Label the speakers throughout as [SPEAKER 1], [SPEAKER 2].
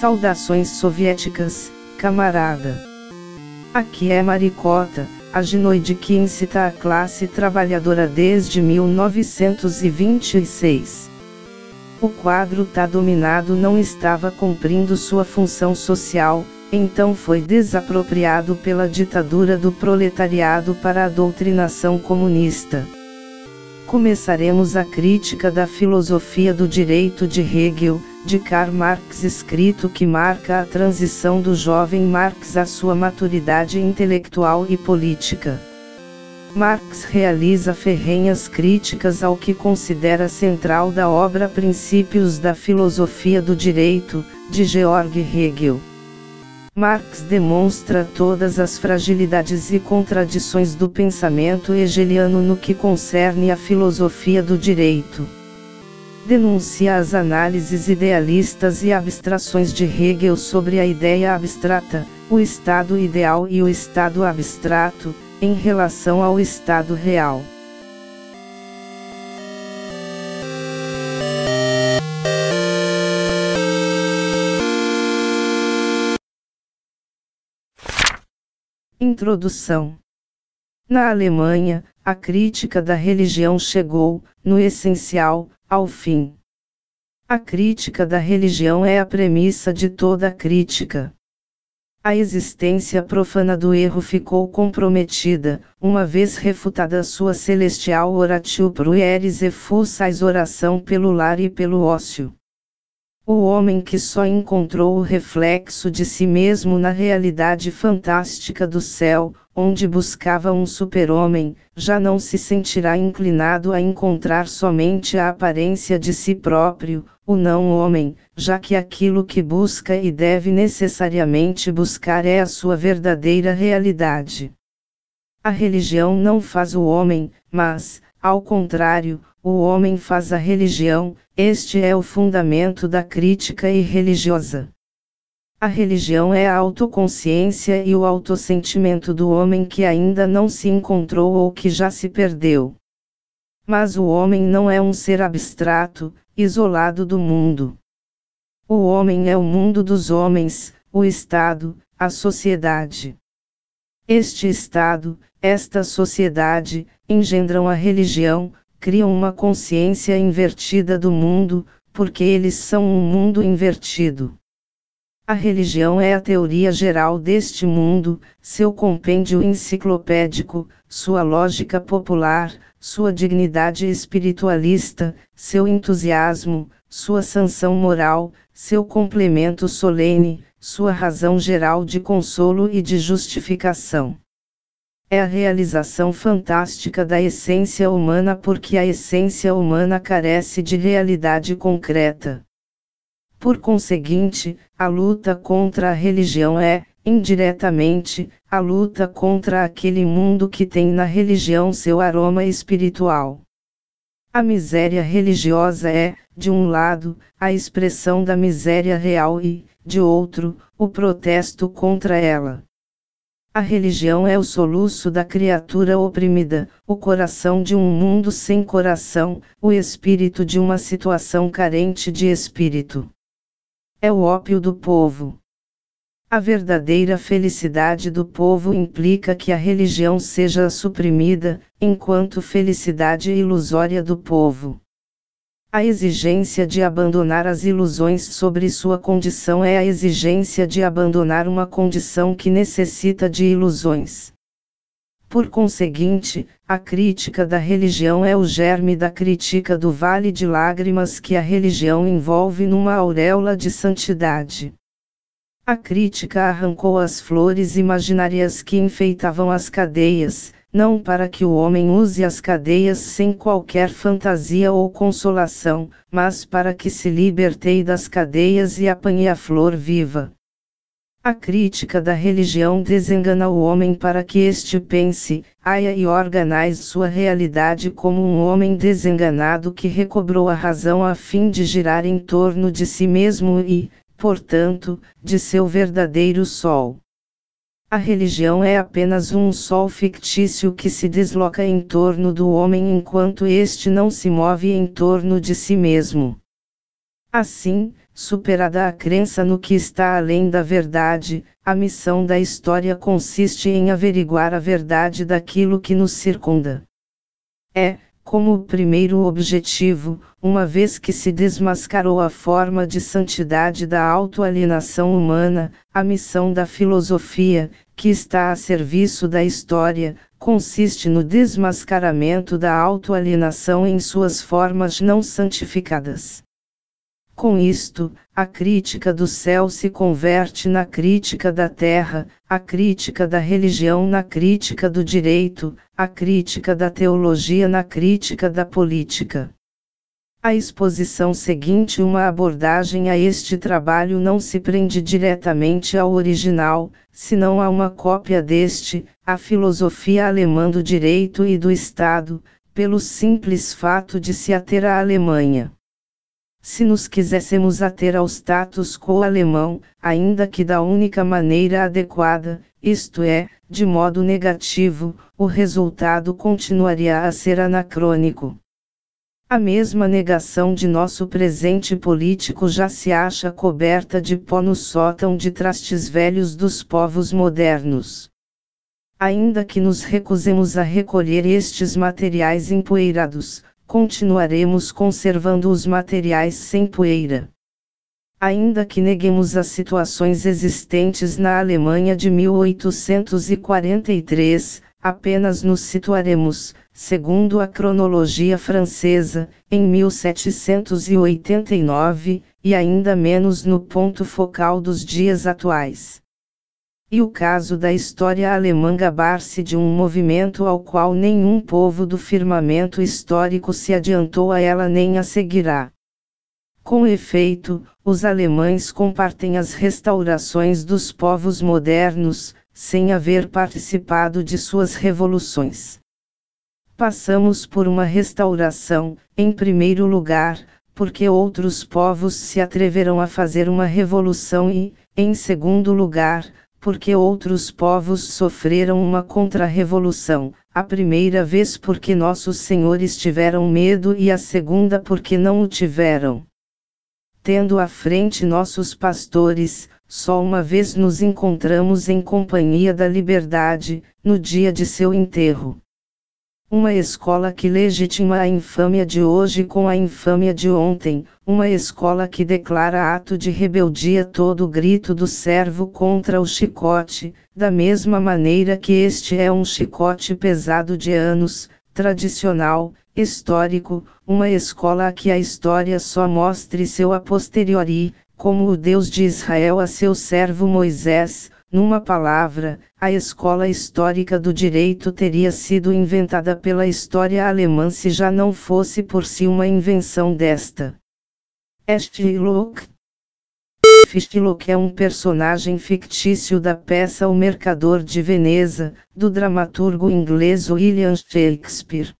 [SPEAKER 1] Saudações soviéticas, camarada. Aqui é Maricota, a ginoide que incita a classe trabalhadora desde 1926. O quadro tá dominado não estava cumprindo sua função social, então foi desapropriado pela ditadura do proletariado para a doutrinação comunista. Começaremos a crítica da filosofia do direito de Hegel, de Karl Marx escrito que marca a transição do jovem Marx à sua maturidade intelectual e política. Marx realiza ferrenhas críticas ao que considera central da obra Princípios da Filosofia do Direito, de Georg Hegel. Marx demonstra todas as fragilidades e contradições do pensamento hegeliano no que concerne à filosofia do direito. Denuncia as análises idealistas e abstrações de Hegel sobre a ideia abstrata, o estado ideal e o estado abstrato, em relação ao estado real. Introdução Na Alemanha, a crítica da religião chegou, no essencial, ao fim. A crítica da religião é a premissa de toda crítica. A existência profana do erro ficou comprometida, uma vez refutada sua celestial oratio prueris e fussais oração pelo lar e pelo ócio. O homem que só encontrou o reflexo de si mesmo na realidade fantástica do céu, onde buscava um super-homem, já não se sentirá inclinado a encontrar somente a aparência de si próprio, o não-homem, já que aquilo que busca e deve necessariamente buscar é a sua verdadeira realidade. A religião não faz o homem, mas, ao contrário, o homem faz a religião, este é o fundamento da crítica irreligiosa. A religião é a autoconsciência e o autossentimento do homem que ainda não se encontrou ou que já se perdeu. Mas o homem não é um ser abstrato, isolado do mundo. O homem é o mundo dos homens, o Estado, a sociedade. Este Estado, esta sociedade, engendram a religião, criam uma consciência invertida do mundo, porque eles são um mundo invertido. A religião é a teoria geral deste mundo, seu compêndio enciclopédico, sua lógica popular, sua dignidade espiritualista, seu entusiasmo, sua sanção moral, seu complemento solene, sua razão geral de consolo e de justificação é a realização fantástica da essência humana porque a essência humana carece de realidade concreta. Por conseguinte, a luta contra a religião é, indiretamente, a luta contra aquele mundo que tem na religião seu aroma espiritual. A miséria religiosa é, de um lado, a expressão da miséria real e, de outro, o protesto contra ela. A religião é o soluço da criatura oprimida, o coração de um mundo sem coração, o espírito de uma situação carente de espírito. É o ópio do povo. A verdadeira felicidade do povo implica que a religião seja suprimida, enquanto felicidade ilusória do povo. A exigência de abandonar as ilusões sobre sua condição é a exigência de abandonar uma condição que necessita de ilusões. Por conseguinte, a crítica da religião é o germe da crítica do vale de lágrimas que a religião envolve numa auréola de santidade. A crítica arrancou as flores imaginárias que enfeitavam as cadeias, não para que o homem use as cadeias sem qualquer fantasia ou consolação, mas para que se libertei das cadeias e apanhe a flor viva. A crítica da religião desengana o homem para que este pense, aia e organize sua realidade como um homem desenganado que recobrou a razão a fim de girar em torno de si mesmo e, portanto, de seu verdadeiro sol. A religião é apenas um sol fictício que se desloca em torno do homem enquanto este não se move em torno de si mesmo. Assim, superada a crença no que está além da verdade, a missão da história consiste em averiguar a verdade daquilo que nos circunda. É, como o primeiro objetivo, uma vez que se desmascarou a forma de santidade da autoalienação humana, a missão da filosofia, que está a serviço da história, consiste no desmascaramento da autoalienação em suas formas não santificadas. Com isto, a crítica do céu se converte na crítica da terra, a crítica da religião na crítica do direito, a crítica da teologia na crítica da política. A exposição seguinte, uma abordagem a este trabalho, não se prende diretamente ao original, senão a uma cópia deste, a filosofia alemã do direito e do Estado, pelo simples fato de se ater à Alemanha. Se nos quiséssemos ater ao status quo alemão, ainda que da única maneira adequada, isto é, de modo negativo, o resultado continuaria a ser anacrônico. A mesma negação de nosso presente político já se acha coberta de pó no sótão de trastes velhos dos povos modernos. Ainda que nos recusemos a recolher estes materiais empoeirados, continuaremos conservando os materiais sem poeira. Ainda que neguemos as situações existentes na Alemanha de 1843, apenas nos situaremos, segundo a cronologia francesa, em 1789, e ainda menos no ponto focal dos dias atuais. E o caso da história alemã gabar-se de um movimento ao qual nenhum povo do firmamento histórico se adiantou a ela nem a seguirá. Com efeito, os alemães compartem as restaurações dos povos modernos, sem haver participado de suas revoluções. Passamos por uma restauração, em primeiro lugar, porque outros povos se atreveram a fazer uma revolução e, em segundo lugar, porque outros povos sofreram uma contra-revolução, a primeira vez porque nossos senhores tiveram medo e a segunda porque não o tiveram. Tendo à frente nossos pastores, só uma vez nos encontramos em companhia da liberdade, no dia de seu enterro. Uma escola que legitima a infâmia de hoje com a infâmia de ontem, uma escola que declara ato de rebeldia todo grito do servo contra o chicote, da mesma maneira que este é um chicote pesado de anos, tradicional, histórico, uma escola a que a história só mostre seu a posteriori, como o Deus de Israel a seu servo Moisés, numa palavra, a escola histórica do direito teria sido inventada pela história alemã se já não fosse por si uma invenção desta. Stilok Stilok é um personagem fictício da peça O Mercador de Veneza, do dramaturgo inglês William Shakespeare.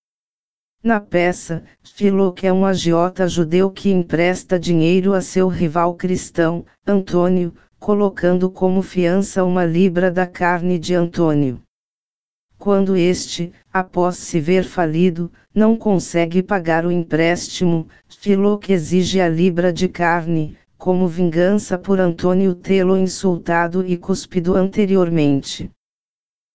[SPEAKER 1] Na peça, Stilok é um agiota judeu que empresta dinheiro a seu rival cristão, Antônio, colocando como fiança uma libra da carne de Antônio. Quando este, após se ver falido, não consegue pagar o empréstimo, Filoque exige a libra de carne, como vingança por Antônio tê-lo insultado e cuspido anteriormente.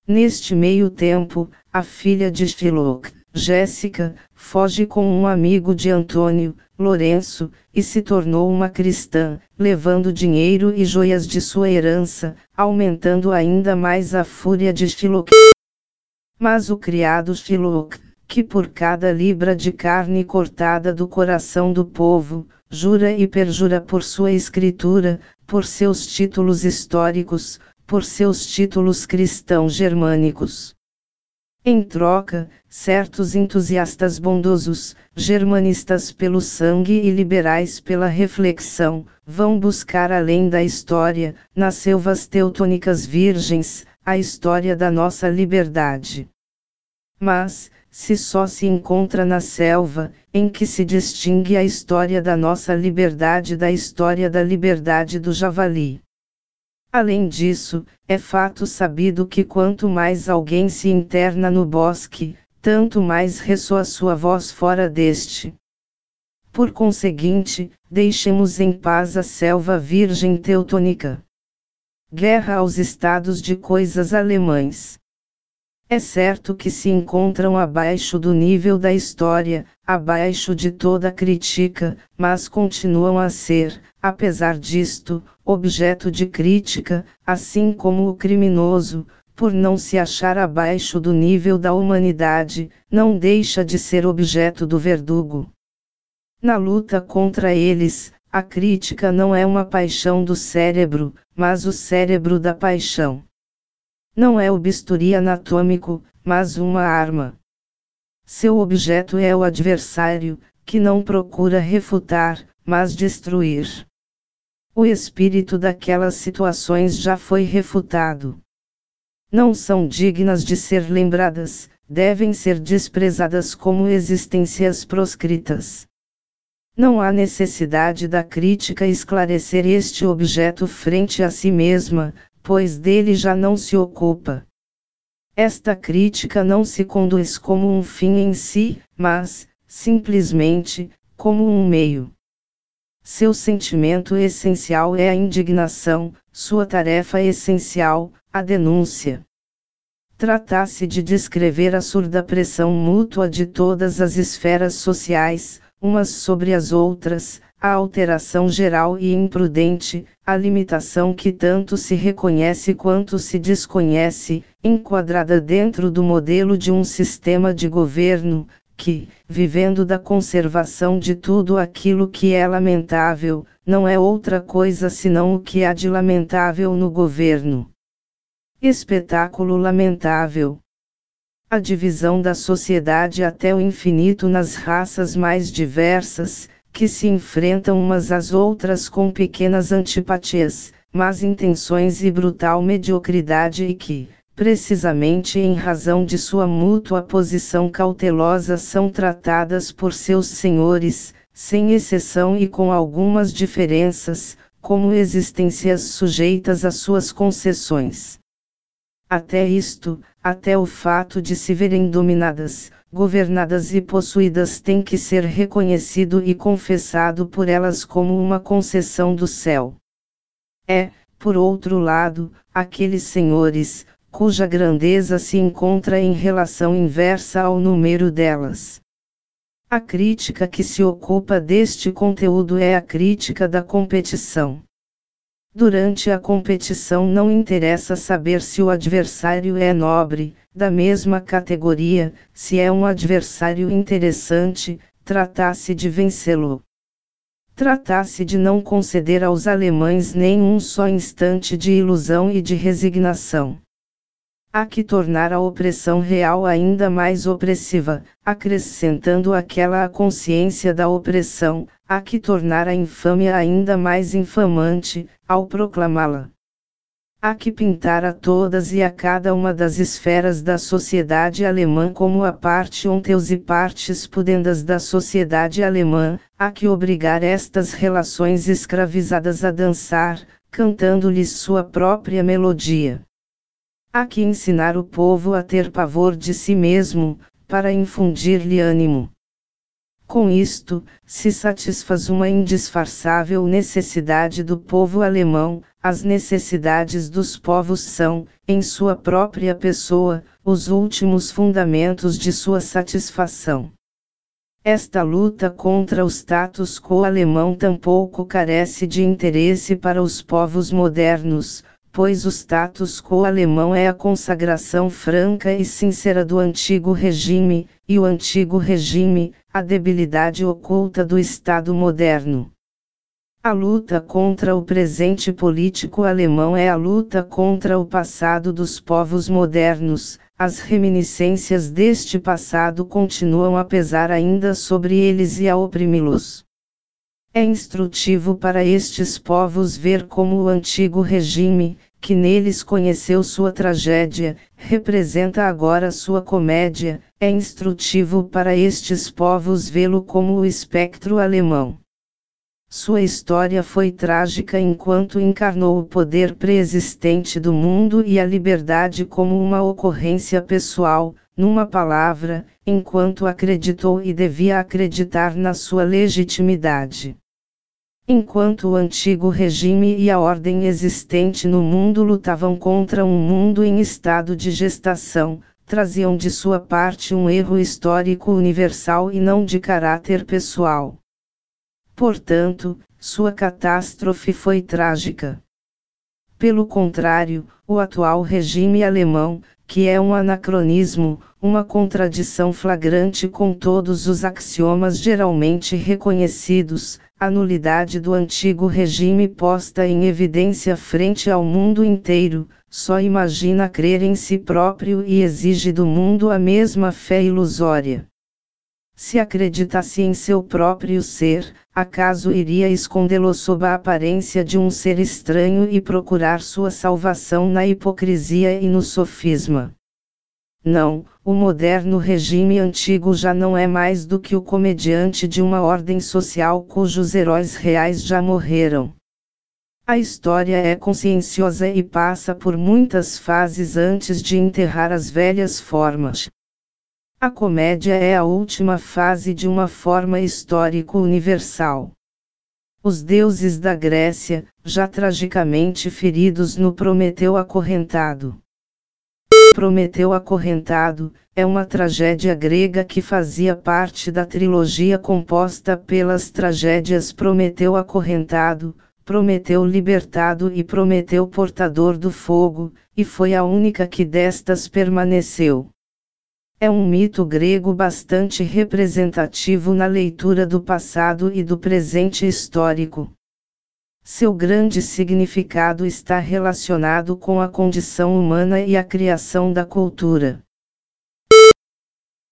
[SPEAKER 1] Neste meio tempo, a filha de Filoque, Jéssica, foge com um amigo de Antônio, Lourenço, e se tornou uma cristã, levando dinheiro e joias de sua herança, aumentando ainda mais a fúria de Filoque. Mas o criado Filoque, que por cada libra de carne cortada do coração do povo, jura e perjura por sua escritura, por seus títulos históricos, por seus títulos cristãos germânicos. Em troca, certos entusiastas bondosos, germanistas pelo sangue e liberais pela reflexão, vão buscar além da história, nas selvas teutônicas virgens, a história da nossa liberdade. Mas, se só se encontra na selva, em que se distingue a história da nossa liberdade da história da liberdade do javali. Além disso, é fato sabido que quanto mais alguém se interna no bosque, tanto mais ressoa sua voz fora deste. por conseguinte, deixemos em paz a selva virgem teutônica. Guerra aos estados de coisas alemães. É certo que se encontram abaixo do nível da história, abaixo de toda crítica, mas continuam a ser, apesar disto, objeto de crítica, assim como o criminoso, por não se achar abaixo do nível da humanidade, não deixa de ser objeto do verdugo. Na luta contra eles, a crítica não é uma paixão do cérebro, mas o cérebro da paixão. Não é o bisturi anatômico, mas uma arma. Seu objeto é o adversário, que não procura refutar, mas destruir. O espírito daquelas situações já foi refutado. Não são dignas de ser lembradas, devem ser desprezadas como existências proscritas. Não há necessidade da crítica esclarecer este objeto frente a si mesma, pois dele já não se ocupa. Esta crítica não se conduz como um fim em si, mas, simplesmente, como um meio. Seu sentimento essencial é a indignação, sua tarefa essencial, a denúncia. Trata-se de descrever a surda pressão mútua de todas as esferas sociais, umas sobre as outras, a alteração geral e imprudente, a limitação que tanto se reconhece quanto se desconhece, enquadrada dentro do modelo de um sistema de governo, que, vivendo da conservação de tudo aquilo que é lamentável, não é outra coisa senão o que há de lamentável no governo. Espetáculo lamentável a divisão da sociedade até o infinito nas raças mais diversas, que se enfrentam umas às outras com pequenas antipatias, más intenções e brutal mediocridade e que, precisamente em razão de sua mútua posição cautelosa, são tratadas por seus senhores, sem exceção e com algumas diferenças, como existências sujeitas às suas concessões. Até isto, até o fato de se verem dominadas, governadas e possuídas tem que ser reconhecido e confessado por elas como uma concessão do céu. É, por outro lado, aqueles senhores, cuja grandeza se encontra em relação inversa ao número delas. A crítica que se ocupa deste conteúdo é a crítica da competição. Durante a competição não interessa saber se o adversário é nobre, da mesma categoria, se é um adversário interessante, tratasse de vencê-lo. Tratasse de não conceder aos alemães nem um só instante de ilusão e de resignação. Há que tornar a opressão real ainda mais opressiva, acrescentando aquela a consciência da opressão, há que tornar a infâmia ainda mais infamante, ao proclamá-la. Há que pintar a todas e a cada uma das esferas da sociedade alemã como a parte onteus e partes pudendas da sociedade alemã, há que obrigar estas relações escravizadas a dançar, cantando-lhes sua própria melodia. Há que ensinar o povo a ter pavor de si mesmo, para infundir-lhe ânimo. Com isto, se satisfaz uma indisfarçável necessidade do povo alemão, as necessidades dos povos são, em sua própria pessoa, os últimos fundamentos de sua satisfação. Esta luta contra o status quo alemão tampouco carece de interesse para os povos modernos, pois o status quo alemão é a consagração franca e sincera do antigo regime, e o antigo regime, a debilidade oculta do Estado moderno. A luta contra o presente político alemão é a luta contra o passado dos povos modernos, as reminiscências deste passado continuam a pesar ainda sobre eles e a oprimi-los. É instrutivo para estes povos ver como o antigo regime, que neles conheceu sua tragédia, representa agora sua comédia, é instrutivo para estes povos vê-lo como o espectro alemão. Sua história foi trágica enquanto encarnou o poder preexistente do mundo e a liberdade como uma ocorrência pessoal, numa palavra, enquanto acreditou e devia acreditar na sua legitimidade. Enquanto o antigo regime e a ordem existente no mundo lutavam contra um mundo em estado de gestação, traziam de sua parte um erro histórico universal e não de caráter pessoal. Portanto, sua catástrofe foi trágica. Pelo contrário, o atual regime alemão, que é um anacronismo, uma contradição flagrante com todos os axiomas geralmente reconhecidos, a nulidade do antigo regime posta em evidência frente ao mundo inteiro, só imagina crer em si próprio e exige do mundo a mesma fé ilusória. Se acreditasse em seu próprio ser, acaso iria escondê-lo sob a aparência de um ser estranho e procurar sua salvação na hipocrisia e no sofisma? Não, o moderno regime antigo já não é mais do que o comediante de uma ordem social cujos heróis reais já morreram. A história é conscienciosa e passa por muitas fases antes de enterrar as velhas formas. A comédia é a última fase de uma forma histórico universal. Os deuses da Grécia, já tragicamente feridos no Prometeu acorrentado, Prometeu Acorrentado, é uma tragédia grega que fazia parte da trilogia composta pelas tragédias Prometeu Acorrentado, Prometeu Libertado e Prometeu Portador do Fogo, e foi a única que destas permaneceu. É um mito grego bastante representativo na leitura do passado e do presente histórico. Seu grande significado está relacionado com a condição humana e a criação da cultura.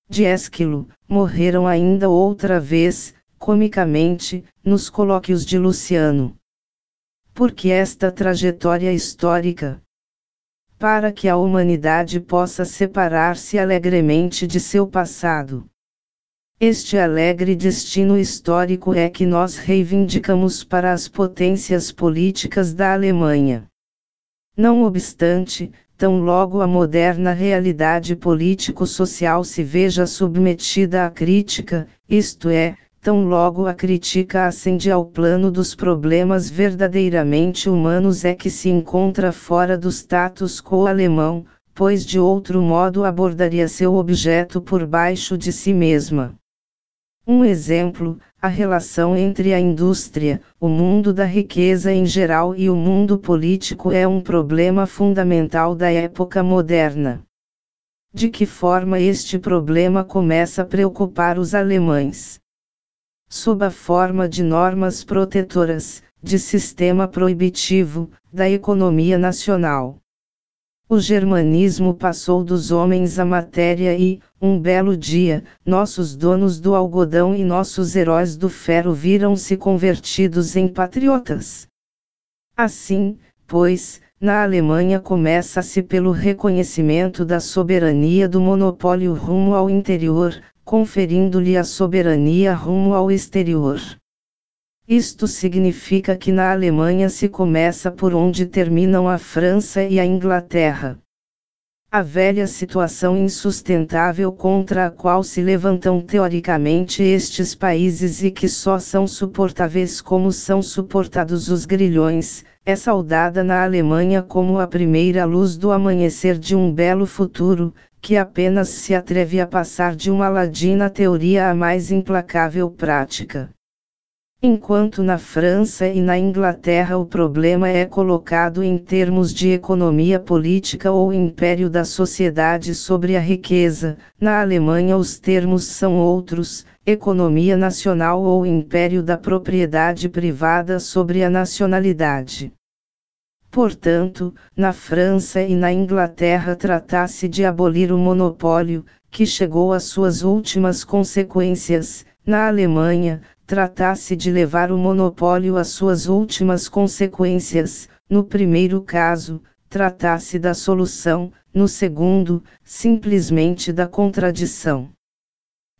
[SPEAKER 1] De Ésquilo, morreram ainda outra vez, comicamente, nos colóquios de Luciano. Por que esta trajetória histórica? Para que a humanidade possa separar-se alegremente de seu passado. Este alegre destino histórico é que nós reivindicamos para as potências políticas da Alemanha. Não obstante, tão logo a moderna realidade político-social se veja submetida à crítica, isto é, tão logo a crítica ascende ao plano dos problemas verdadeiramente humanos é que se encontra fora do status quo alemão, pois de outro modo abordaria seu objeto por baixo de si mesma. Um exemplo, a relação entre a indústria, o mundo da riqueza em geral e o mundo político é um problema fundamental da época moderna. De que forma este problema começa a preocupar os alemães? Sob a forma de normas protetoras, de sistema proibitivo, da economia nacional. O germanismo passou dos homens à matéria e, um belo dia, nossos donos do algodão e nossos heróis do ferro viram-se convertidos em patriotas. Assim, pois, na Alemanha começa-se pelo reconhecimento da soberania do monopólio rumo ao interior, conferindo-lhe a soberania rumo ao exterior. Isto significa que na Alemanha se começa por onde terminam a França e a Inglaterra. A velha situação insustentável contra a qual se levantam teoricamente estes países e que só são suportáveis como são suportados os grilhões, é saudada na Alemanha como a primeira luz do amanhecer de um belo futuro, que apenas se atreve a passar de uma ladina teoria à mais implacável prática. Enquanto na França e na Inglaterra o problema é colocado em termos de economia política ou império da sociedade sobre a riqueza, na Alemanha os termos são outros, economia nacional ou império da propriedade privada sobre a nacionalidade. Portanto, na França e na Inglaterra tratasse de abolir o monopólio, que chegou às suas últimas consequências, na Alemanha, tratasse de levar o monopólio às suas últimas consequências, no primeiro caso, tratasse da solução, no segundo, simplesmente da contradição.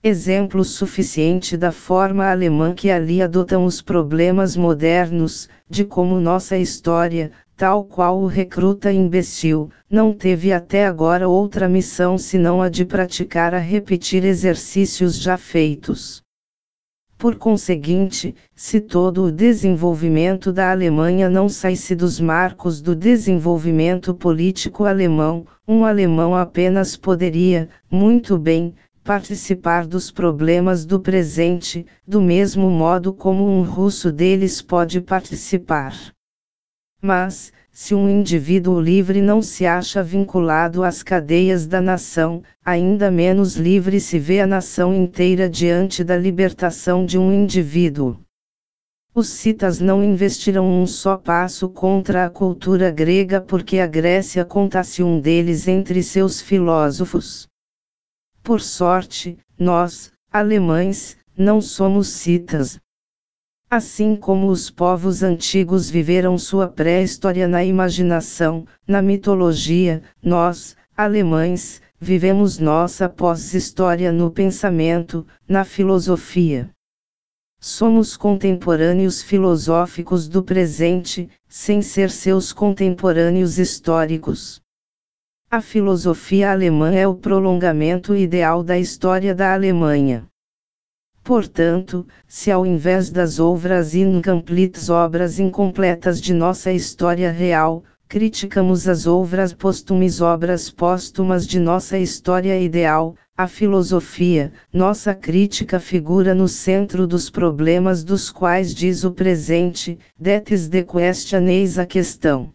[SPEAKER 1] Exemplo suficiente da forma alemã que ali adotam os problemas modernos, de como nossa história, tal qual o recruta imbecil, não teve até agora outra missão senão a de praticar a repetir exercícios já feitos. Por conseguinte, se todo o desenvolvimento da Alemanha não saísse dos marcos do desenvolvimento político alemão, um alemão apenas poderia, muito bem, participar dos problemas do presente, do mesmo modo como um russo deles pode participar. Mas, se um indivíduo livre não se acha vinculado às cadeias da nação, ainda menos livre se vê a nação inteira diante da libertação de um indivíduo. Os citas não investirão um só passo contra a cultura grega porque a Grécia contasse um deles entre seus filósofos. Por sorte, nós, alemães, não somos citas, Assim como os povos antigos viveram sua pré-história na imaginação, na mitologia, nós, alemães, vivemos nossa pós-história no pensamento, na filosofia. Somos contemporâneos filosóficos do presente, sem ser seus contemporâneos históricos. A filosofia alemã é o prolongamento ideal da história da Alemanha. Portanto, se ao invés das obras incompletas obras incompletas de nossa história real, criticamos as obras póstumas obras póstumas de nossa história ideal, a filosofia, nossa crítica figura no centro dos problemas dos quais diz o presente, that is the question eis a questão.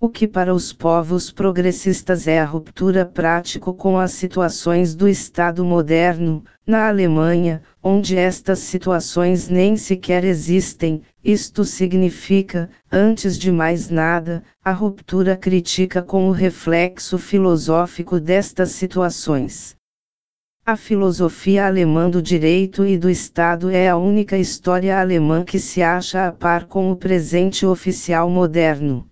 [SPEAKER 1] O que para os povos progressistas é a ruptura prático com as situações do Estado moderno, na Alemanha, onde estas situações nem sequer existem, isto significa, antes de mais nada, a ruptura crítica com o reflexo filosófico destas situações. A filosofia alemã do direito e do Estado é a única história alemã que se acha a par com o presente oficial moderno.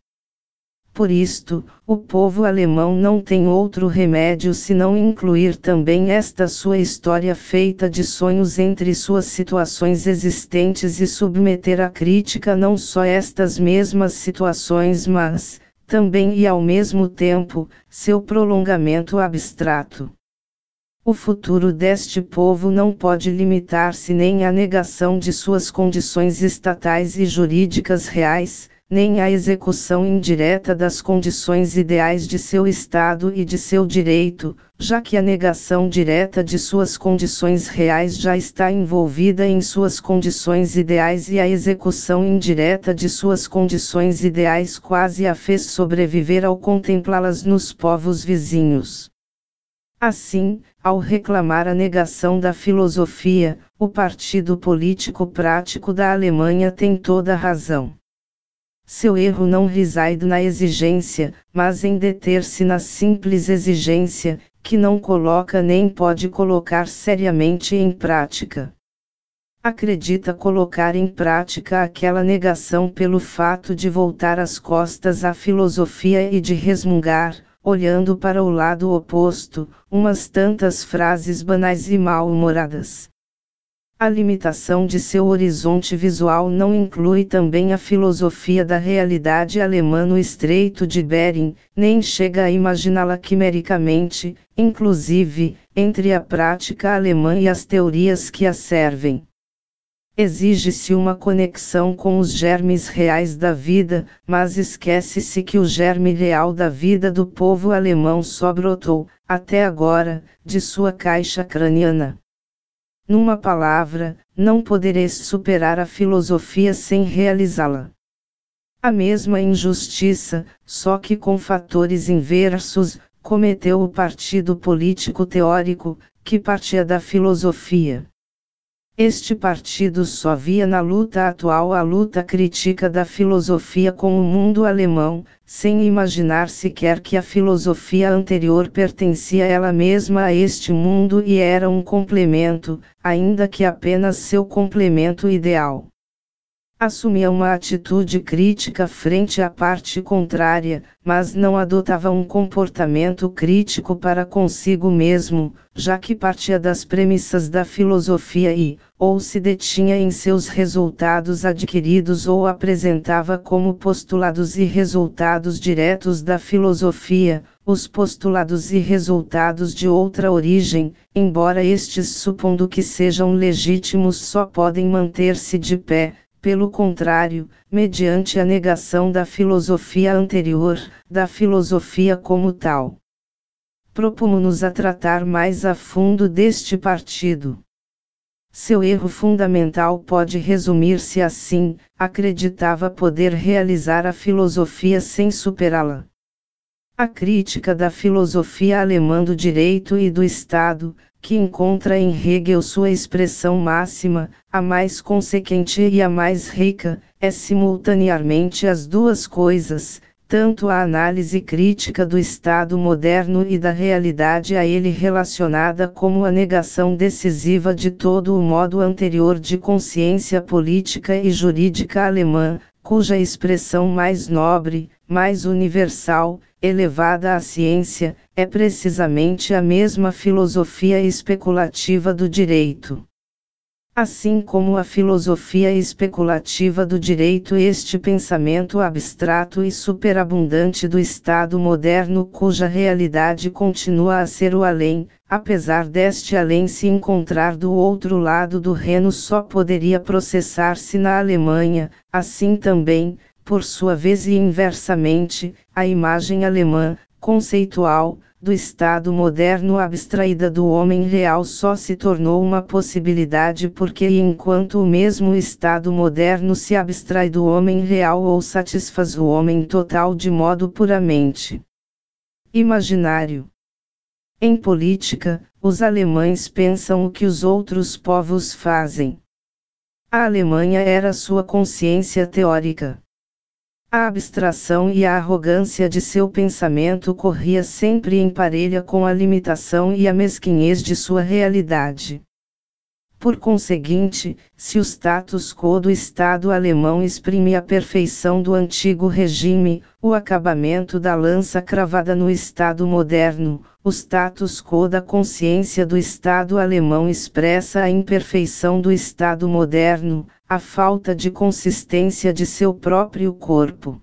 [SPEAKER 1] Por isto, o povo alemão não tem outro remédio senão incluir também esta sua história feita de sonhos entre suas situações existentes e submeter à crítica não só estas mesmas situações, mas, também e ao mesmo tempo, seu prolongamento abstrato. O futuro deste povo não pode limitar-se nem à negação de suas condições estatais e jurídicas reais, nem a execução indireta das condições ideais de seu Estado e de seu direito, já que a negação direta de suas condições reais já está envolvida em suas condições ideais e a execução indireta de suas condições ideais quase a fez sobreviver ao contemplá-las nos povos vizinhos. Assim, ao reclamar a negação da filosofia, o partido político prático da Alemanha tem toda a razão. Seu erro não reside na exigência, mas em deter-se na simples exigência, que não coloca nem pode colocar seriamente em prática. Acredita colocar em prática aquela negação pelo fato de voltar as costas à filosofia e de resmungar, olhando para o lado oposto, umas tantas frases banais e mal-humoradas. A limitação de seu horizonte visual não inclui também a filosofia da realidade alemã no Estreito de Bering, nem chega a imaginá-la quimericamente, inclusive, entre a prática alemã e as teorias que a servem. Exige-se uma conexão com os germes reais da vida, mas esquece-se que o germe real da vida do povo alemão só brotou, até agora, de sua caixa craniana. Numa palavra, não podereis superar a filosofia sem realizá-la. A mesma injustiça, só que com fatores inversos, cometeu o partido político teórico, que partia da filosofia. Este partido só via na luta atual a luta crítica da filosofia com o mundo alemão, sem imaginar sequer que a filosofia anterior pertencia ela mesma a este mundo e era um complemento, ainda que apenas seu complemento ideal. Assumia uma atitude crítica frente à parte contrária, mas não adotava um comportamento crítico para consigo mesmo, já que partia das premissas da filosofia e, ou se detinha em seus resultados adquiridos ou apresentava como postulados e resultados diretos da filosofia, os postulados e resultados de outra origem, embora estes supondo que sejam legítimos só podem manter-se de pé pelo contrário, mediante a negação da filosofia anterior, da filosofia como tal. Propomos-nos a tratar mais a fundo deste partido. Seu erro fundamental pode resumir-se assim: acreditava poder realizar a filosofia sem superá-la. A crítica da filosofia alemã do direito e do Estado, que encontra em Hegel sua expressão máxima, a mais consequente e a mais rica, é simultaneamente as duas coisas, tanto a análise crítica do Estado moderno e da realidade a ele relacionada como a negação decisiva de todo o modo anterior de consciência política e jurídica alemã, cuja expressão mais nobre, mais universal, elevada à ciência, é precisamente a mesma filosofia especulativa do direito. Assim como a filosofia especulativa do direito, este pensamento abstrato e superabundante do Estado moderno, cuja realidade continua a ser o além, apesar deste além se encontrar do outro lado do Reno, só poderia processar-se na Alemanha, assim também, por sua vez e inversamente, a imagem alemã, conceitual, do Estado moderno abstraída do homem real só se tornou uma possibilidade porque enquanto o mesmo Estado moderno se abstrai do homem real ou satisfaz o homem total de modo puramente imaginário. Em política, os alemães pensam o que os outros povos fazem. A Alemanha era sua consciência teórica. A abstração e a arrogância de seu pensamento corria sempre em parelha com a limitação e a mesquinhez de sua realidade. Por conseguinte, se o status quo do Estado alemão exprime a perfeição do antigo regime, o acabamento da lança cravada no Estado moderno, o status quo da consciência do Estado alemão expressa a imperfeição do Estado moderno, a falta de consistência de seu próprio corpo.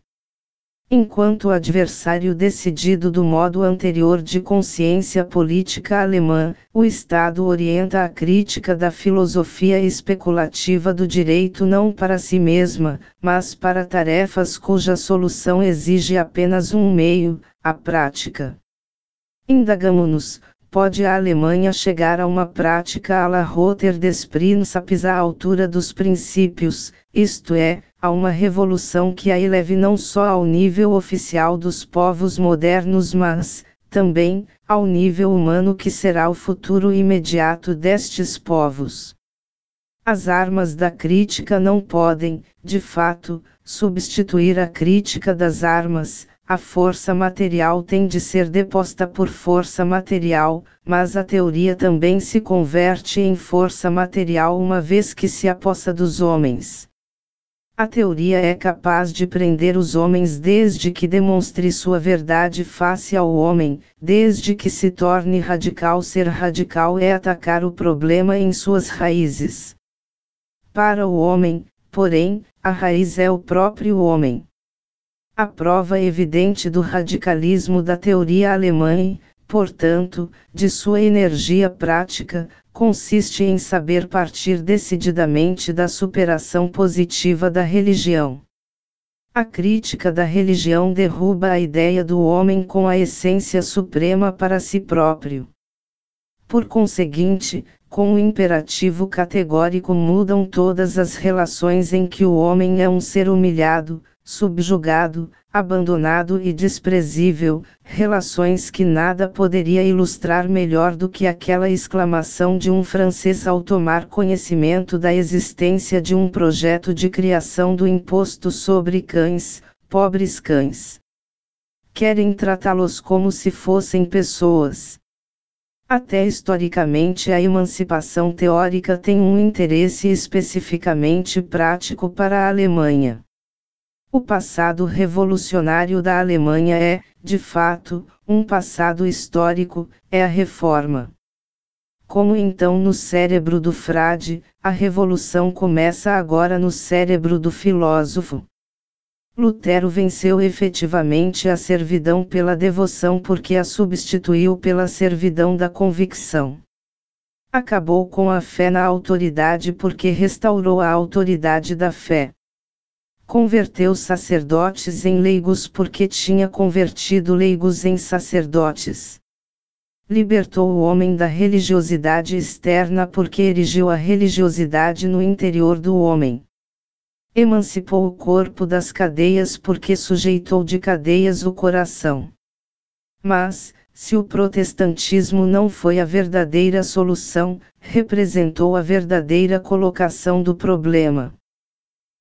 [SPEAKER 1] Enquanto adversário decidido do modo anterior de consciência política alemã, o Estado orienta a crítica da filosofia especulativa do direito não para si mesma, mas para tarefas cuja solução exige apenas um meio, a prática. Indagamo-nos, pode a Alemanha chegar a uma prática à la Rotter des Princeps à altura dos princípios, isto é, a uma revolução que a eleve não só ao nível oficial dos povos modernos mas, também, ao nível humano que será o futuro imediato destes povos. As armas da crítica não podem, de fato, substituir a crítica das armas, a força material tem de ser deposta por força material, mas a teoria também se converte em força material uma vez que se apossa dos homens. A teoria é capaz de prender os homens desde que demonstre sua verdade face ao homem, desde que se torne radical. Ser radical é atacar o problema em suas raízes. Para o homem, porém, a raiz é o próprio homem. A prova evidente do radicalismo da teoria alemã e, portanto, de sua energia prática, consiste em saber partir decididamente da superação positiva da religião. A crítica da religião derruba a ideia do homem com a essência suprema para si próprio. Por conseguinte, com o imperativo categórico mudam todas as relações em que o homem é um ser humilhado, subjugado, abandonado e desprezível, relações que nada poderia ilustrar melhor do que aquela exclamação de um francês ao tomar conhecimento da existência de um projeto de criação do imposto sobre cães, pobres cães. Querem tratá-los como se fossem pessoas. Até historicamente, a emancipação teórica tem um interesse especificamente prático para a Alemanha. O passado revolucionário da Alemanha é, de fato, um passado histórico, é a reforma. Como então no cérebro do frade, a revolução começa agora no cérebro do filósofo. Lutero venceu efetivamente a servidão pela devoção porque a substituiu pela servidão da convicção. Acabou com a fé na autoridade porque restaurou a autoridade da fé. Converteu sacerdotes em leigos porque tinha convertido leigos em sacerdotes. Libertou o homem da religiosidade externa porque erigiu a religiosidade no interior do homem. Emancipou o corpo das cadeias porque sujeitou de cadeias o coração. Mas, se o protestantismo não foi a verdadeira solução, representou a verdadeira colocação do problema.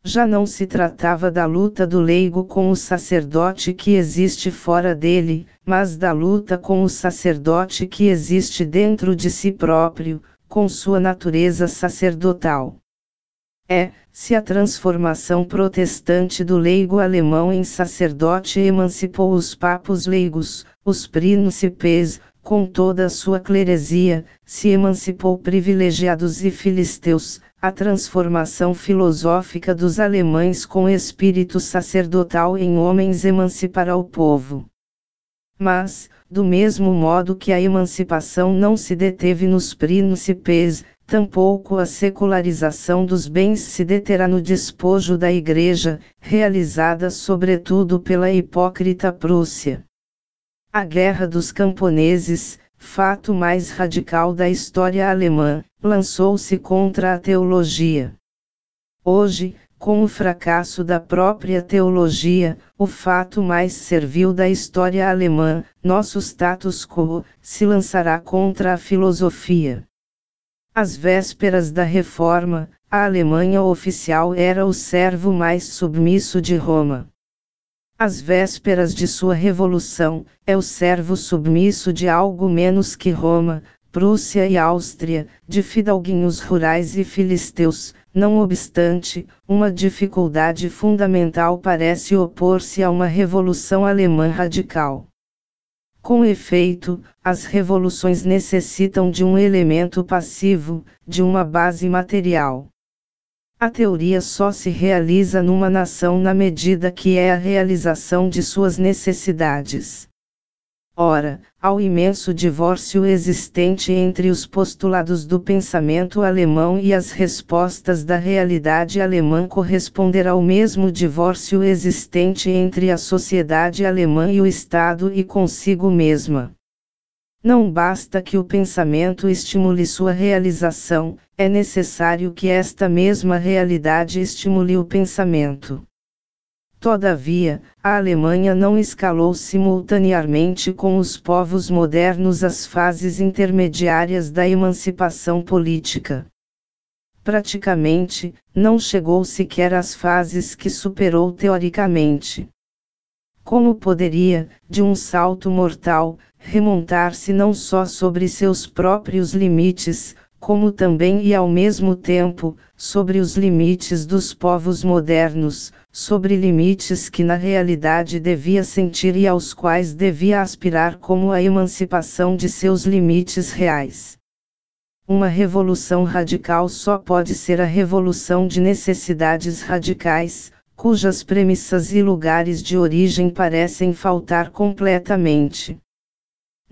[SPEAKER 1] Já não se tratava da luta do leigo com o sacerdote que existe fora dele, mas da luta com o sacerdote que existe dentro de si próprio, com sua natureza sacerdotal. É, se a transformação protestante do leigo alemão em sacerdote emancipou os papos leigos, os príncipes, com toda a sua cleresia, se emancipou privilegiados e filisteus, a transformação filosófica dos alemães com espírito sacerdotal em homens emancipará o povo. Mas, do mesmo modo que a emancipação não se deteve nos príncipes, tampouco a secularização dos bens se deterá no despojo da Igreja, realizada sobretudo pela hipócrita Prússia. A Guerra dos Camponeses, fato mais radical da história alemã, lançou-se contra a teologia. Hoje, com o fracasso da própria teologia, o fato mais servil da história alemã, nosso status quo, se lançará contra a filosofia. Às vésperas da reforma, a Alemanha oficial era o servo mais submisso de Roma. Às vésperas de sua revolução, é o servo submisso de algo menos que Roma, Prússia e Áustria, de fidalguinhos rurais e filisteus, não obstante, uma dificuldade fundamental parece opor-se a uma revolução alemã radical. Com efeito, as revoluções necessitam de um elemento passivo, de uma base material. A teoria só se realiza numa nação na medida que é a realização de suas necessidades. Ora, ao imenso divórcio existente entre os postulados do pensamento alemão e as respostas da realidade alemã corresponderá o mesmo divórcio existente entre a sociedade alemã e o Estado e consigo mesma. Não basta que o pensamento estimule sua realização, é necessário que esta mesma realidade estimule o pensamento. Todavia, a Alemanha não escalou simultaneamente com os povos modernos as fases intermediárias da emancipação política. Praticamente, não chegou sequer às fases que superou teoricamente. Como poderia, de um salto mortal, remontar-se não só sobre seus próprios limites, como também e ao mesmo tempo, sobre os limites dos povos modernos, sobre limites que na realidade devia sentir e aos quais devia aspirar como a emancipação de seus limites reais. Uma revolução radical só pode ser a revolução de necessidades radicais, cujas premissas e lugares de origem parecem faltar completamente.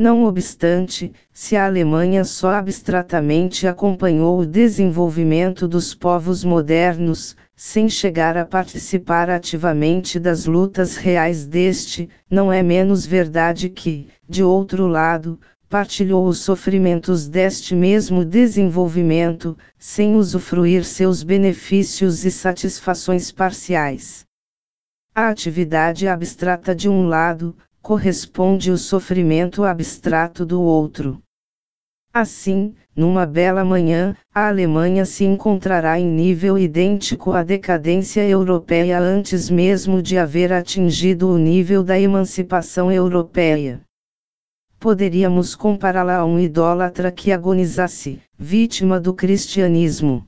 [SPEAKER 1] Não obstante, se a Alemanha só abstratamente acompanhou o desenvolvimento dos povos modernos, sem chegar a participar ativamente das lutas reais deste, não é menos verdade que, de outro lado, partilhou os sofrimentos deste mesmo desenvolvimento, sem usufruir seus benefícios e satisfações parciais. A atividade abstrata de um lado, corresponde o sofrimento abstrato do outro. Assim, numa bela manhã, a Alemanha se encontrará em nível idêntico à decadência europeia antes mesmo de haver atingido o nível da emancipação europeia. poderíamos compará-la a um idólatra que agonizasse, vítima do cristianismo.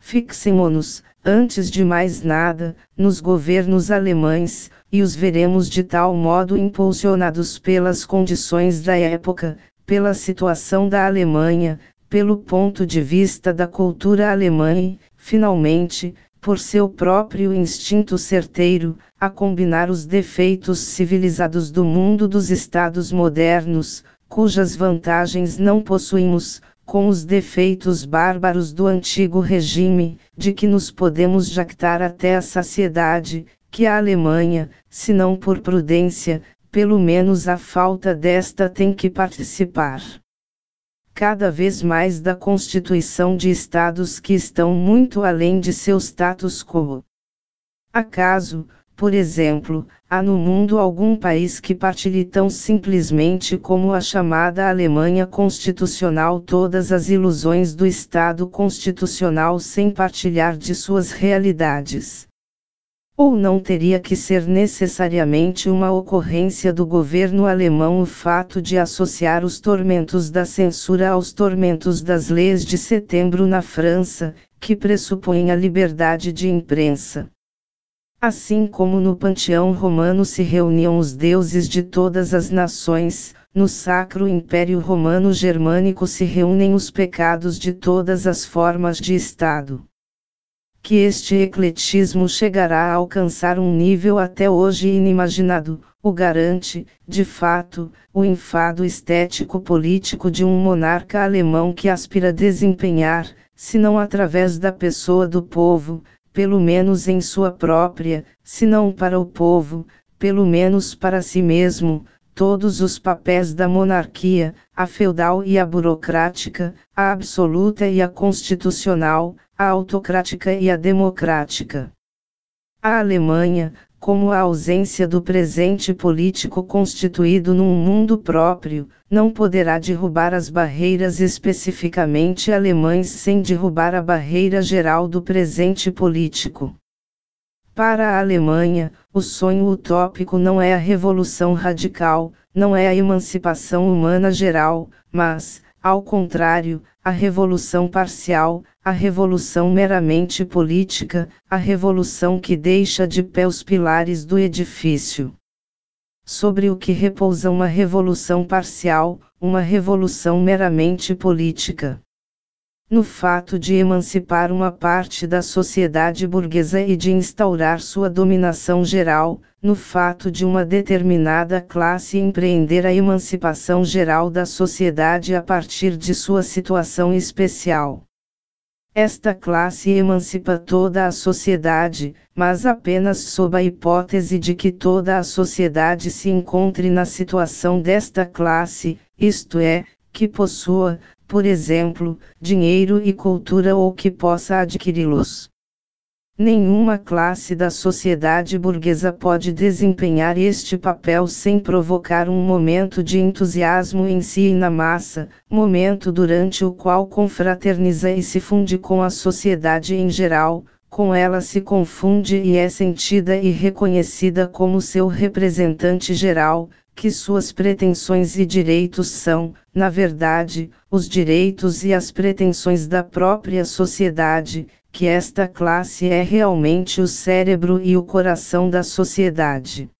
[SPEAKER 1] Fixemo-nos, antes de mais nada, nos governos alemães, e os veremos de tal modo impulsionados pelas condições da época, pela situação da Alemanha, pelo ponto de vista da cultura alemã e, finalmente, por seu próprio instinto certeiro, a combinar os defeitos civilizados do mundo dos estados modernos, cujas vantagens não possuímos, com os defeitos bárbaros do antigo regime, de que nos podemos jactar até a saciedade, que a Alemanha, se não por prudência, pelo menos a falta desta tem que participar cada vez mais da constituição de estados que estão muito além de seu status quo. Acaso, por exemplo, há no mundo algum país que partilhe tão simplesmente como a chamada Alemanha Constitucional todas as ilusões do Estado Constitucional sem partilhar de suas realidades? Ou não teria que ser necessariamente uma ocorrência do governo alemão o fato de associar os tormentos da censura aos tormentos das leis de setembro na França, que pressupõem a liberdade de imprensa? Assim como no panteão romano se reuniam os deuses de todas as nações, no Sacro Império Romano Germânico se reúnem os pecados de todas as formas de Estado que este ecletismo chegará a alcançar um nível até hoje inimaginado, o garante, de fato, o enfado estético-político de um monarca alemão que aspira desempenhar, se não através da pessoa do povo, pelo menos em sua própria, se não para o povo, pelo menos para si mesmo, todos os papéis da monarquia, a feudal e a burocrática, a absoluta e a constitucional, a autocrática e a democrática. A Alemanha, como a ausência do presente político constituído num mundo próprio, não poderá derrubar as barreiras especificamente alemães sem derrubar a barreira geral do presente político. Para a Alemanha, o sonho utópico não é a revolução radical, não é a emancipação humana geral, mas, ao contrário, a revolução parcial, a revolução meramente política, a revolução que deixa de pé os pilares do edifício. Sobre o que repousa uma revolução parcial, uma revolução meramente política. No fato de emancipar uma parte da sociedade burguesa e de instaurar sua dominação geral, no fato de uma determinada classe empreender a emancipação geral da sociedade a partir de sua situação especial. Esta classe emancipa toda a sociedade, mas apenas sob a hipótese de que toda a sociedade se encontre na situação desta classe, isto é, que possua, por exemplo, dinheiro e cultura ou que possa adquiri-los. Nenhuma classe da sociedade burguesa pode desempenhar este papel sem provocar um momento de entusiasmo em si e na massa, momento durante o qual confraterniza e se funde com a sociedade em geral, com ela se confunde e é sentida e reconhecida como seu representante geral, que suas pretensões e direitos são, na verdade, os direitos e as pretensões da própria sociedade, que esta classe é realmente o cérebro e o coração da sociedade.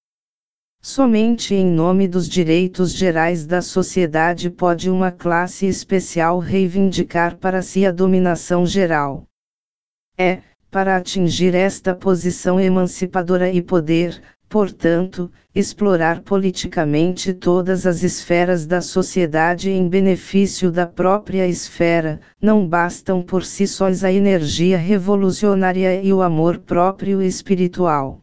[SPEAKER 1] Somente em nome dos direitos gerais da sociedade pode uma classe especial reivindicar para si a dominação geral. É, para atingir esta posição emancipadora e poder, portanto, explorar politicamente todas as esferas da sociedade em benefício da própria esfera, não bastam por si sós a energia revolucionária e o amor próprio espiritual.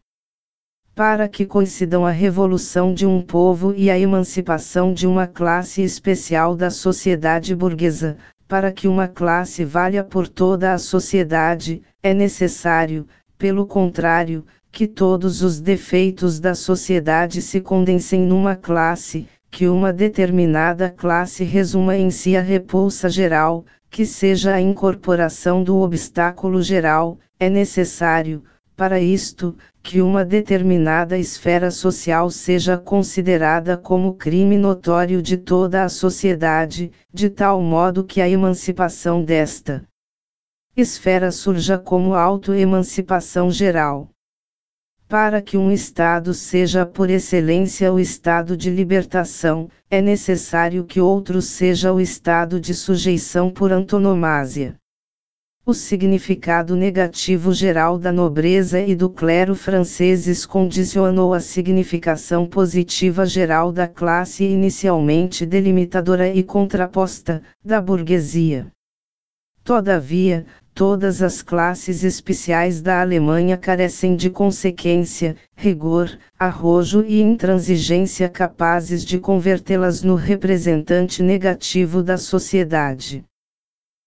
[SPEAKER 1] Para que coincidam a revolução de um povo e a emancipação de uma classe especial da sociedade burguesa, para que uma classe valha por toda a sociedade, é necessário, pelo contrário, que todos os defeitos da sociedade se condensem numa classe, que uma determinada classe resuma em si a repulsa geral, que seja a incorporação do obstáculo geral, é necessário, para isto, que uma determinada esfera social seja considerada como crime notório de toda a sociedade, de tal modo que a emancipação desta esfera surja como auto-emancipação geral. Para que um Estado seja por excelência o estado de libertação, é necessário que outro seja o estado de sujeição por antonomasia. O significado negativo geral da nobreza e do clero franceses condicionou a significação positiva geral da classe inicialmente delimitadora e contraposta, da burguesia. Todavia, todas as classes especiais da Alemanha carecem de consequência, rigor, arrojo e intransigência capazes de convertê-las no representante negativo da sociedade.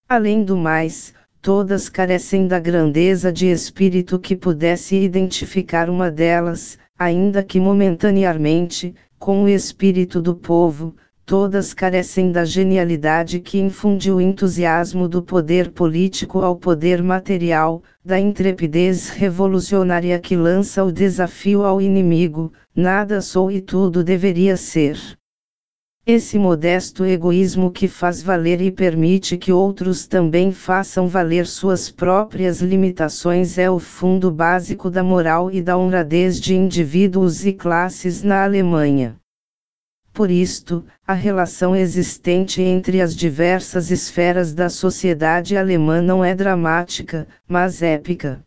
[SPEAKER 1] Além do mais, todas carecem da grandeza de espírito que pudesse identificar uma delas, ainda que momentaneamente, com o espírito do povo, todas carecem da genialidade que infunde o entusiasmo do poder político ao poder material, da intrepidez revolucionária que lança o desafio ao inimigo, nada sou e tudo deveria ser. Esse modesto egoísmo que faz valer e permite que outros também façam valer suas próprias limitações é o fundo básico da moral e da honradez de indivíduos e classes na Alemanha. Por isto, a relação existente entre as diversas esferas da sociedade alemã não é dramática, mas épica.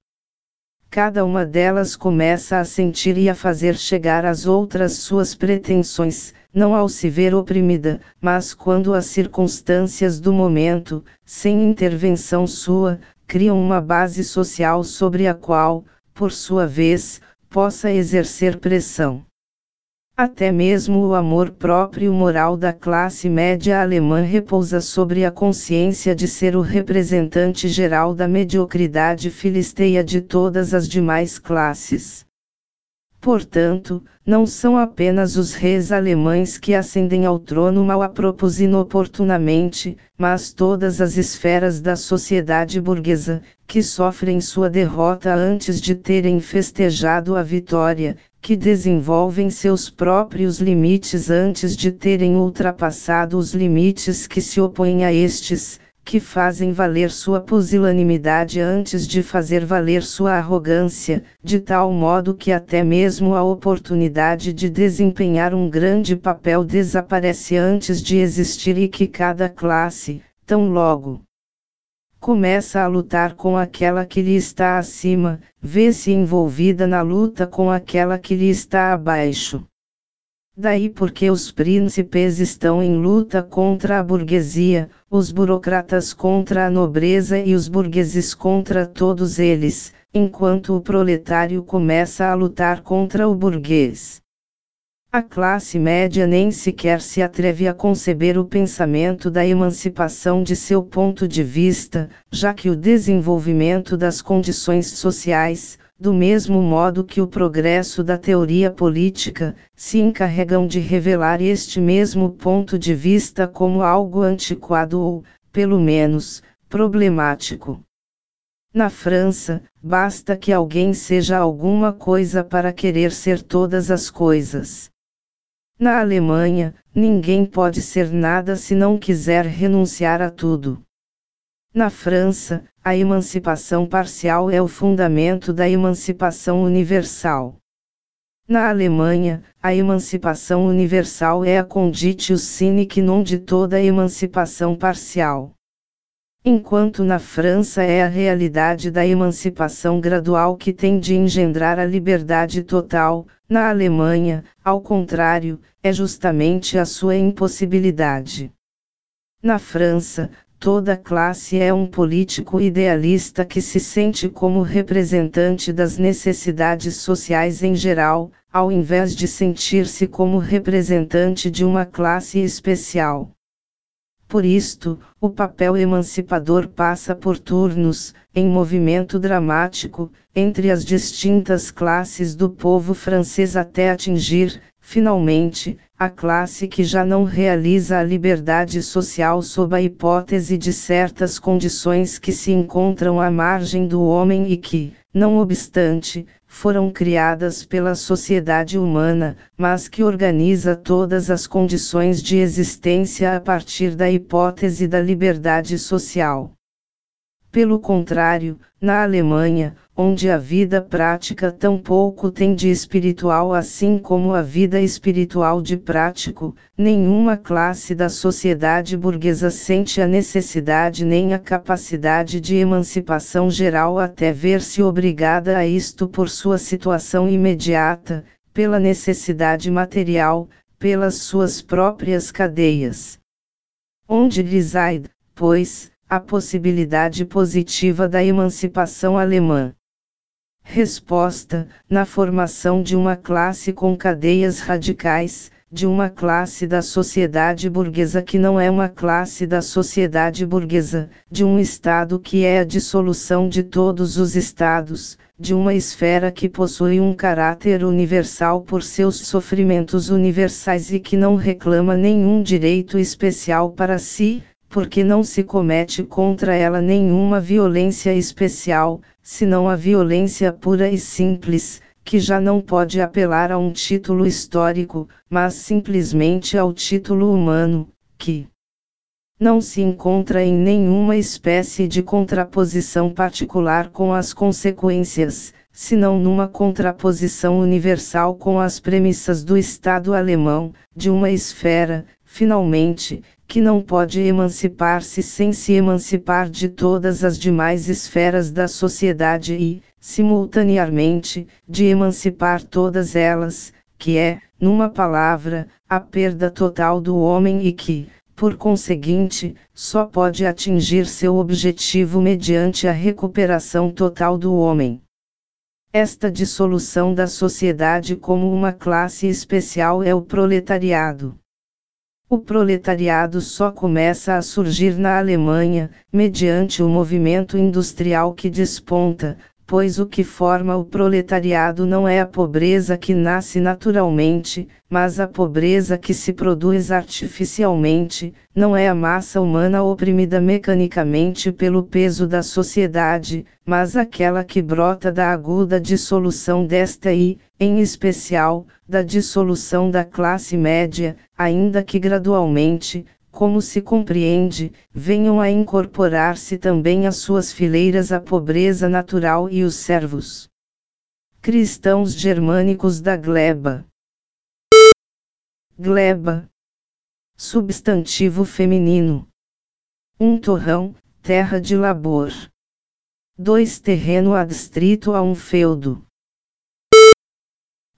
[SPEAKER 1] Cada uma delas começa a sentir e a fazer chegar às outras suas pretensões, não ao se ver oprimida, mas quando as circunstâncias do momento, sem intervenção sua, criam uma base social sobre a qual, por sua vez, possa exercer pressão. Até mesmo o amor próprio moral da classe média alemã repousa sobre a consciência de ser o representante geral da mediocridade filisteia de todas as demais classes. Portanto, não são apenas os reis alemães que ascendem ao trono mal a propos inoportunamente, mas todas as esferas da sociedade burguesa, que sofrem sua derrota antes de terem festejado a vitória, que desenvolvem seus próprios limites antes de terem ultrapassado os limites que se opõem a estes, que fazem valer sua pusilanimidade antes de fazer valer sua arrogância, de tal modo que até mesmo a oportunidade de desempenhar um grande papel desaparece antes de existir e que cada classe, tão logo começa a lutar com aquela que lhe está acima, vê-se envolvida na luta com aquela que lhe está abaixo. Daí porque os príncipes estão em luta contra a burguesia, os burocratas contra a nobreza e os burgueses contra todos eles, enquanto o proletário começa a lutar contra o burguês. A classe média nem sequer se atreve a conceber o pensamento da emancipação de seu ponto de vista, já que o desenvolvimento das condições sociais, do mesmo modo que o progresso da teoria política, se encarregam de revelar este mesmo ponto de vista como algo antiquado ou, pelo menos, problemático. Na França, basta que alguém seja alguma coisa para querer ser todas as coisas. Na Alemanha, ninguém pode ser nada se não quiser renunciar a tudo. Na França, a emancipação parcial é o fundamento da emancipação universal. Na Alemanha, a emancipação universal é a conditio sine qua non de toda emancipação parcial. Enquanto na França é a realidade da emancipação gradual que tem de engendrar a liberdade total, na Alemanha, ao contrário, é justamente a sua impossibilidade. Na França, Toda classe é um político idealista que se sente como representante das necessidades sociais em geral, ao invés de sentir-se como representante de uma classe especial. Por isto, o papel emancipador passa por turnos, em movimento dramático, entre as distintas classes do povo francês até atingir, finalmente, a classe que já não realiza a liberdade social sob a hipótese de certas condições que se encontram à margem do homem e que, não obstante, foram criadas pela sociedade humana, mas que organiza todas as condições de existência a partir da hipótese da liberdade social. Pelo contrário, na Alemanha, onde a vida prática tão pouco tem de espiritual assim como a vida espiritual de prático, nenhuma classe da sociedade burguesa sente a necessidade nem a capacidade de emancipação geral até ver-se obrigada a isto por sua situação imediata, pela necessidade material, pelas suas próprias cadeias. Onde reside, pois, a possibilidade positiva da emancipação alemã. Resposta: na formação de uma classe com cadeias radicais, de uma classe da sociedade burguesa que não é uma classe da sociedade burguesa, de um Estado que é a dissolução de todos os Estados, de uma esfera que possui um caráter universal por seus sofrimentos universais e que não reclama nenhum direito especial para si, porque não se comete contra ela nenhuma violência especial, senão a violência pura e simples, que já não pode apelar a um título histórico, mas simplesmente ao título humano, que não se encontra em nenhuma espécie de contraposição particular com as consequências, senão numa contraposição universal com as premissas do Estado alemão, de uma esfera, finalmente, que não pode emancipar-se sem se emancipar de todas as demais esferas da sociedade e, simultaneamente, de emancipar todas elas, que é, numa palavra, a perda total do homem e que, por conseguinte, só pode atingir seu objetivo mediante a recuperação total do homem. Esta dissolução da sociedade como uma classe especial é o proletariado. O proletariado só começa a surgir na Alemanha, mediante o movimento industrial que desponta, pois o que forma o proletariado não é a pobreza que nasce naturalmente, mas a pobreza que se produz artificialmente, não é a massa humana oprimida mecanicamente pelo peso da sociedade, mas aquela que brota da aguda dissolução desta e, em especial, da dissolução da classe média, ainda que gradualmente, como se compreende, venham a incorporar-se também às suas fileiras a pobreza natural e os servos cristãos germânicos da gleba. Gleba. Substantivo feminino. Um torrão, terra de labor. 2. Terreno adstrito a um feudo.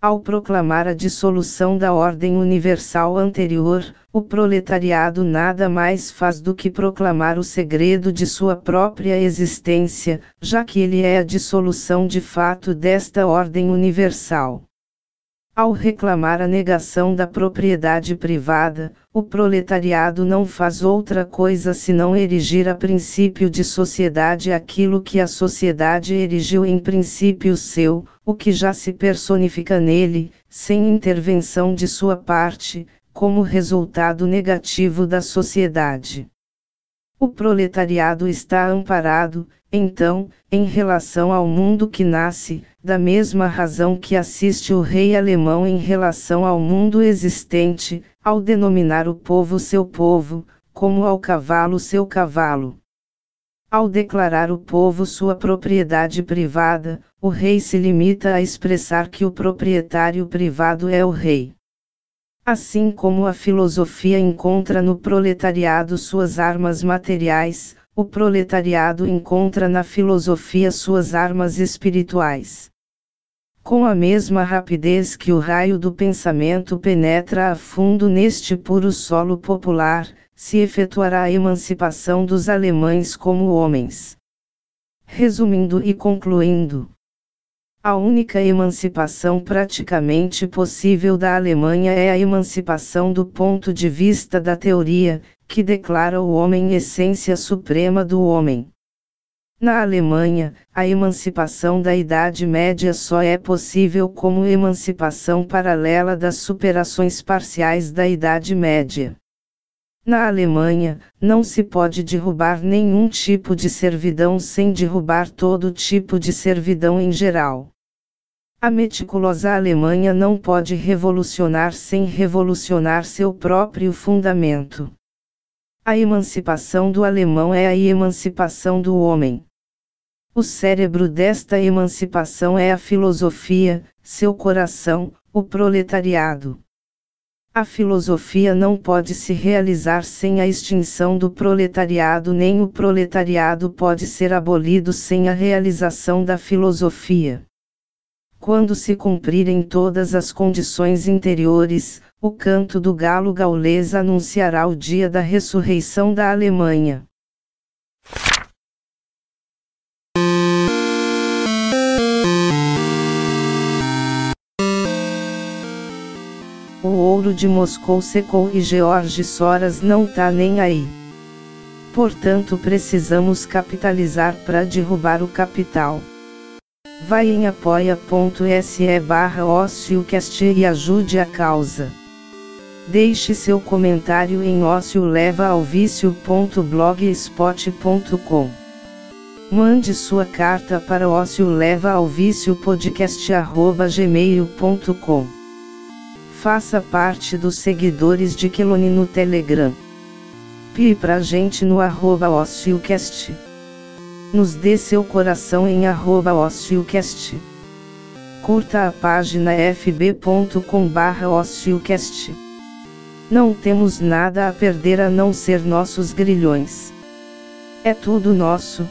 [SPEAKER 1] Ao proclamar a dissolução da ordem universal anterior, o proletariado nada mais faz do que proclamar o segredo de sua própria existência, já que ele é a dissolução de fato desta ordem universal. Ao reclamar a negação da propriedade privada, o proletariado não faz outra coisa senão erigir a princípio de sociedade aquilo que a sociedade erigiu em princípio seu, o que já se personifica nele, sem intervenção de sua parte, como resultado negativo da sociedade. O proletariado está amparado, então, em relação ao mundo que nasce, da mesma razão que assiste o rei alemão em relação ao mundo existente, ao denominar o povo seu povo, como ao cavalo seu cavalo. Ao declarar o povo sua propriedade privada, o rei se limita a expressar que o proprietário privado é o rei. Assim como a filosofia encontra no proletariado suas armas materiais, o proletariado encontra na filosofia suas armas espirituais. Com a mesma rapidez que o raio do pensamento penetra a fundo neste puro solo popular, se efetuará a emancipação dos alemães como homens. Resumindo e concluindo. A única emancipação praticamente possível da Alemanha é a emancipação do ponto de vista da teoria, que declara o homem essência suprema do homem. Na Alemanha, a emancipação da Idade Média só é possível como emancipação paralela das superações parciais da Idade Média. Na Alemanha, não se pode derrubar nenhum tipo de servidão sem derrubar todo tipo de servidão em geral. A meticulosa Alemanha não pode revolucionar sem revolucionar seu próprio fundamento. A emancipação do alemão é a emancipação do homem. O cérebro desta emancipação é a filosofia, seu coração, o proletariado. A filosofia não pode se realizar sem a extinção do proletariado, nem o proletariado pode ser abolido sem a realização da filosofia. Quando se cumprirem todas as condições interiores, o canto do galo gaulês anunciará o dia da ressurreição da Alemanha. Ouro de Moscou secou e George Soras não tá nem aí. Portanto, precisamos capitalizar para derrubar o capital. Vai em apoia.se barra e ajude a causa. Deixe seu comentário em ócio. Mande sua carta para ócio. Faça parte dos seguidores de Kelone no Telegram. Pie pra gente no arroba OcioCast. Nos dê seu coração em arroba OcioCast. Curta a página fb.com barra. Não temos nada a perder a não ser nossos grilhões. É tudo nosso.